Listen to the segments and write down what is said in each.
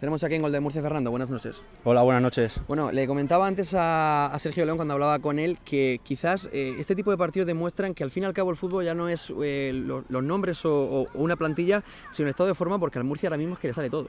Tenemos aquí en Gol de Murcia Fernando, buenas noches. Hola, buenas noches. Bueno, le comentaba antes a, Sergio León cuando hablaba con él que quizás eh, este tipo de partidos demuestran que al fin y al cabo el fútbol ya no es eh, los nombres o, una plantilla, sino el estado de forma porque al Murcia ahora mismo es que le sale todo.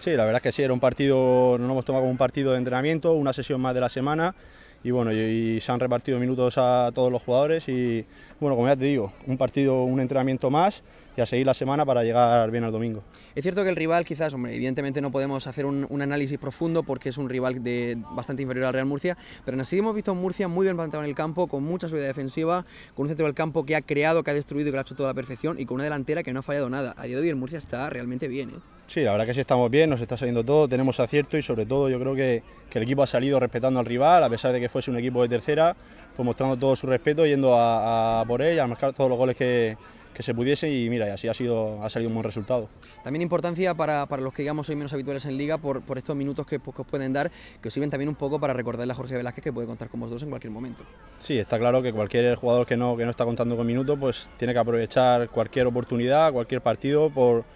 Sí, la verdad es que sí, era un partido, no nos hemos tomado como un partido de entrenamiento, una sesión más de la semana y bueno, y, se han repartido minutos a todos los jugadores y bueno, como ya te digo, un partido, un entrenamiento más y a seguir la semana para llegar bien al domingo. Es cierto que el rival quizás, hombre, evidentemente no podemos hacer un, análisis profundo porque es un rival de bastante inferior al Real Murcia, pero en así hemos visto a Murcia muy bien plantado en el campo, con mucha seguridad defensiva, con un centro del campo que ha creado, que ha destruido y que lo ha hecho toda la perfección y con una delantera que no ha fallado nada. A día de hoy el Murcia está realmente bien. ¿eh? Sí, la verdad que sí estamos bien, nos está saliendo todo, tenemos acierto y sobre todo yo creo que, que el equipo ha salido respetando al rival, a pesar de que fuese un equipo de tercera, pues mostrando todo su respeto, yendo a, por él, a marcar todos los goles que, se pudiese y mira, y así ha, sido, ha salido un buen resultado. También importancia para, para los que digamos hoy menos habituales en Liga por, por estos minutos que, pues, os pueden dar, que os sirven también un poco para recordarle a Jorge Velázquez que puede contar con vosotros en cualquier momento. Sí, está claro que cualquier jugador que no, que no está contando con minutos, pues tiene que aprovechar cualquier oportunidad, cualquier partido por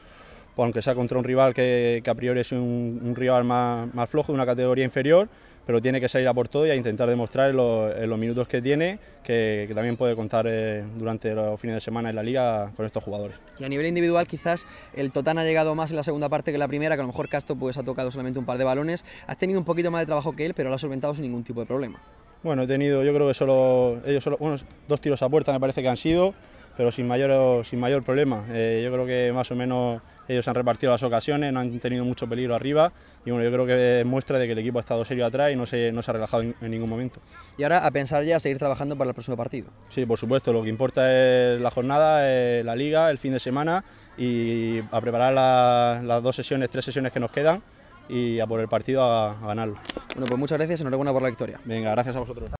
aunque sea contra un rival que, a priori es un, rival más, flojo, de una categoría inferior, pero tiene que salir a por todo y a intentar demostrar en, los minutos que tiene que, también puede contar eh, durante los fines de semana en la liga con estos jugadores. Y a nivel individual quizás el Totán ha llegado más en la segunda parte que la primera, que a lo mejor Castro pues ha tocado solamente un par de balones. Has tenido un poquito más de trabajo que él, pero lo has solventado sin ningún tipo de problema. Bueno, he tenido, yo creo que solo ellos solo, bueno, dos tiros a puerta me parece que han sido pero sin mayor, sin mayor problema. Eh, yo creo que más o menos ellos han repartido las ocasiones, no han tenido mucho peligro arriba y bueno, yo creo que muestra de que el equipo ha estado serio atrás y no se, no se ha relajado en, ningún momento. Y ahora a pensar ya a seguir trabajando para el próximo partido. Sí, por supuesto, lo que importa es la jornada, eh, la liga, el fin de semana y a preparar las dos sesiones, tres sesiones que nos quedan y a por el partido a, a ganarlo. Bueno, pues muchas gracias, enhorabuena por la victoria. Venga, gracias a vosotros.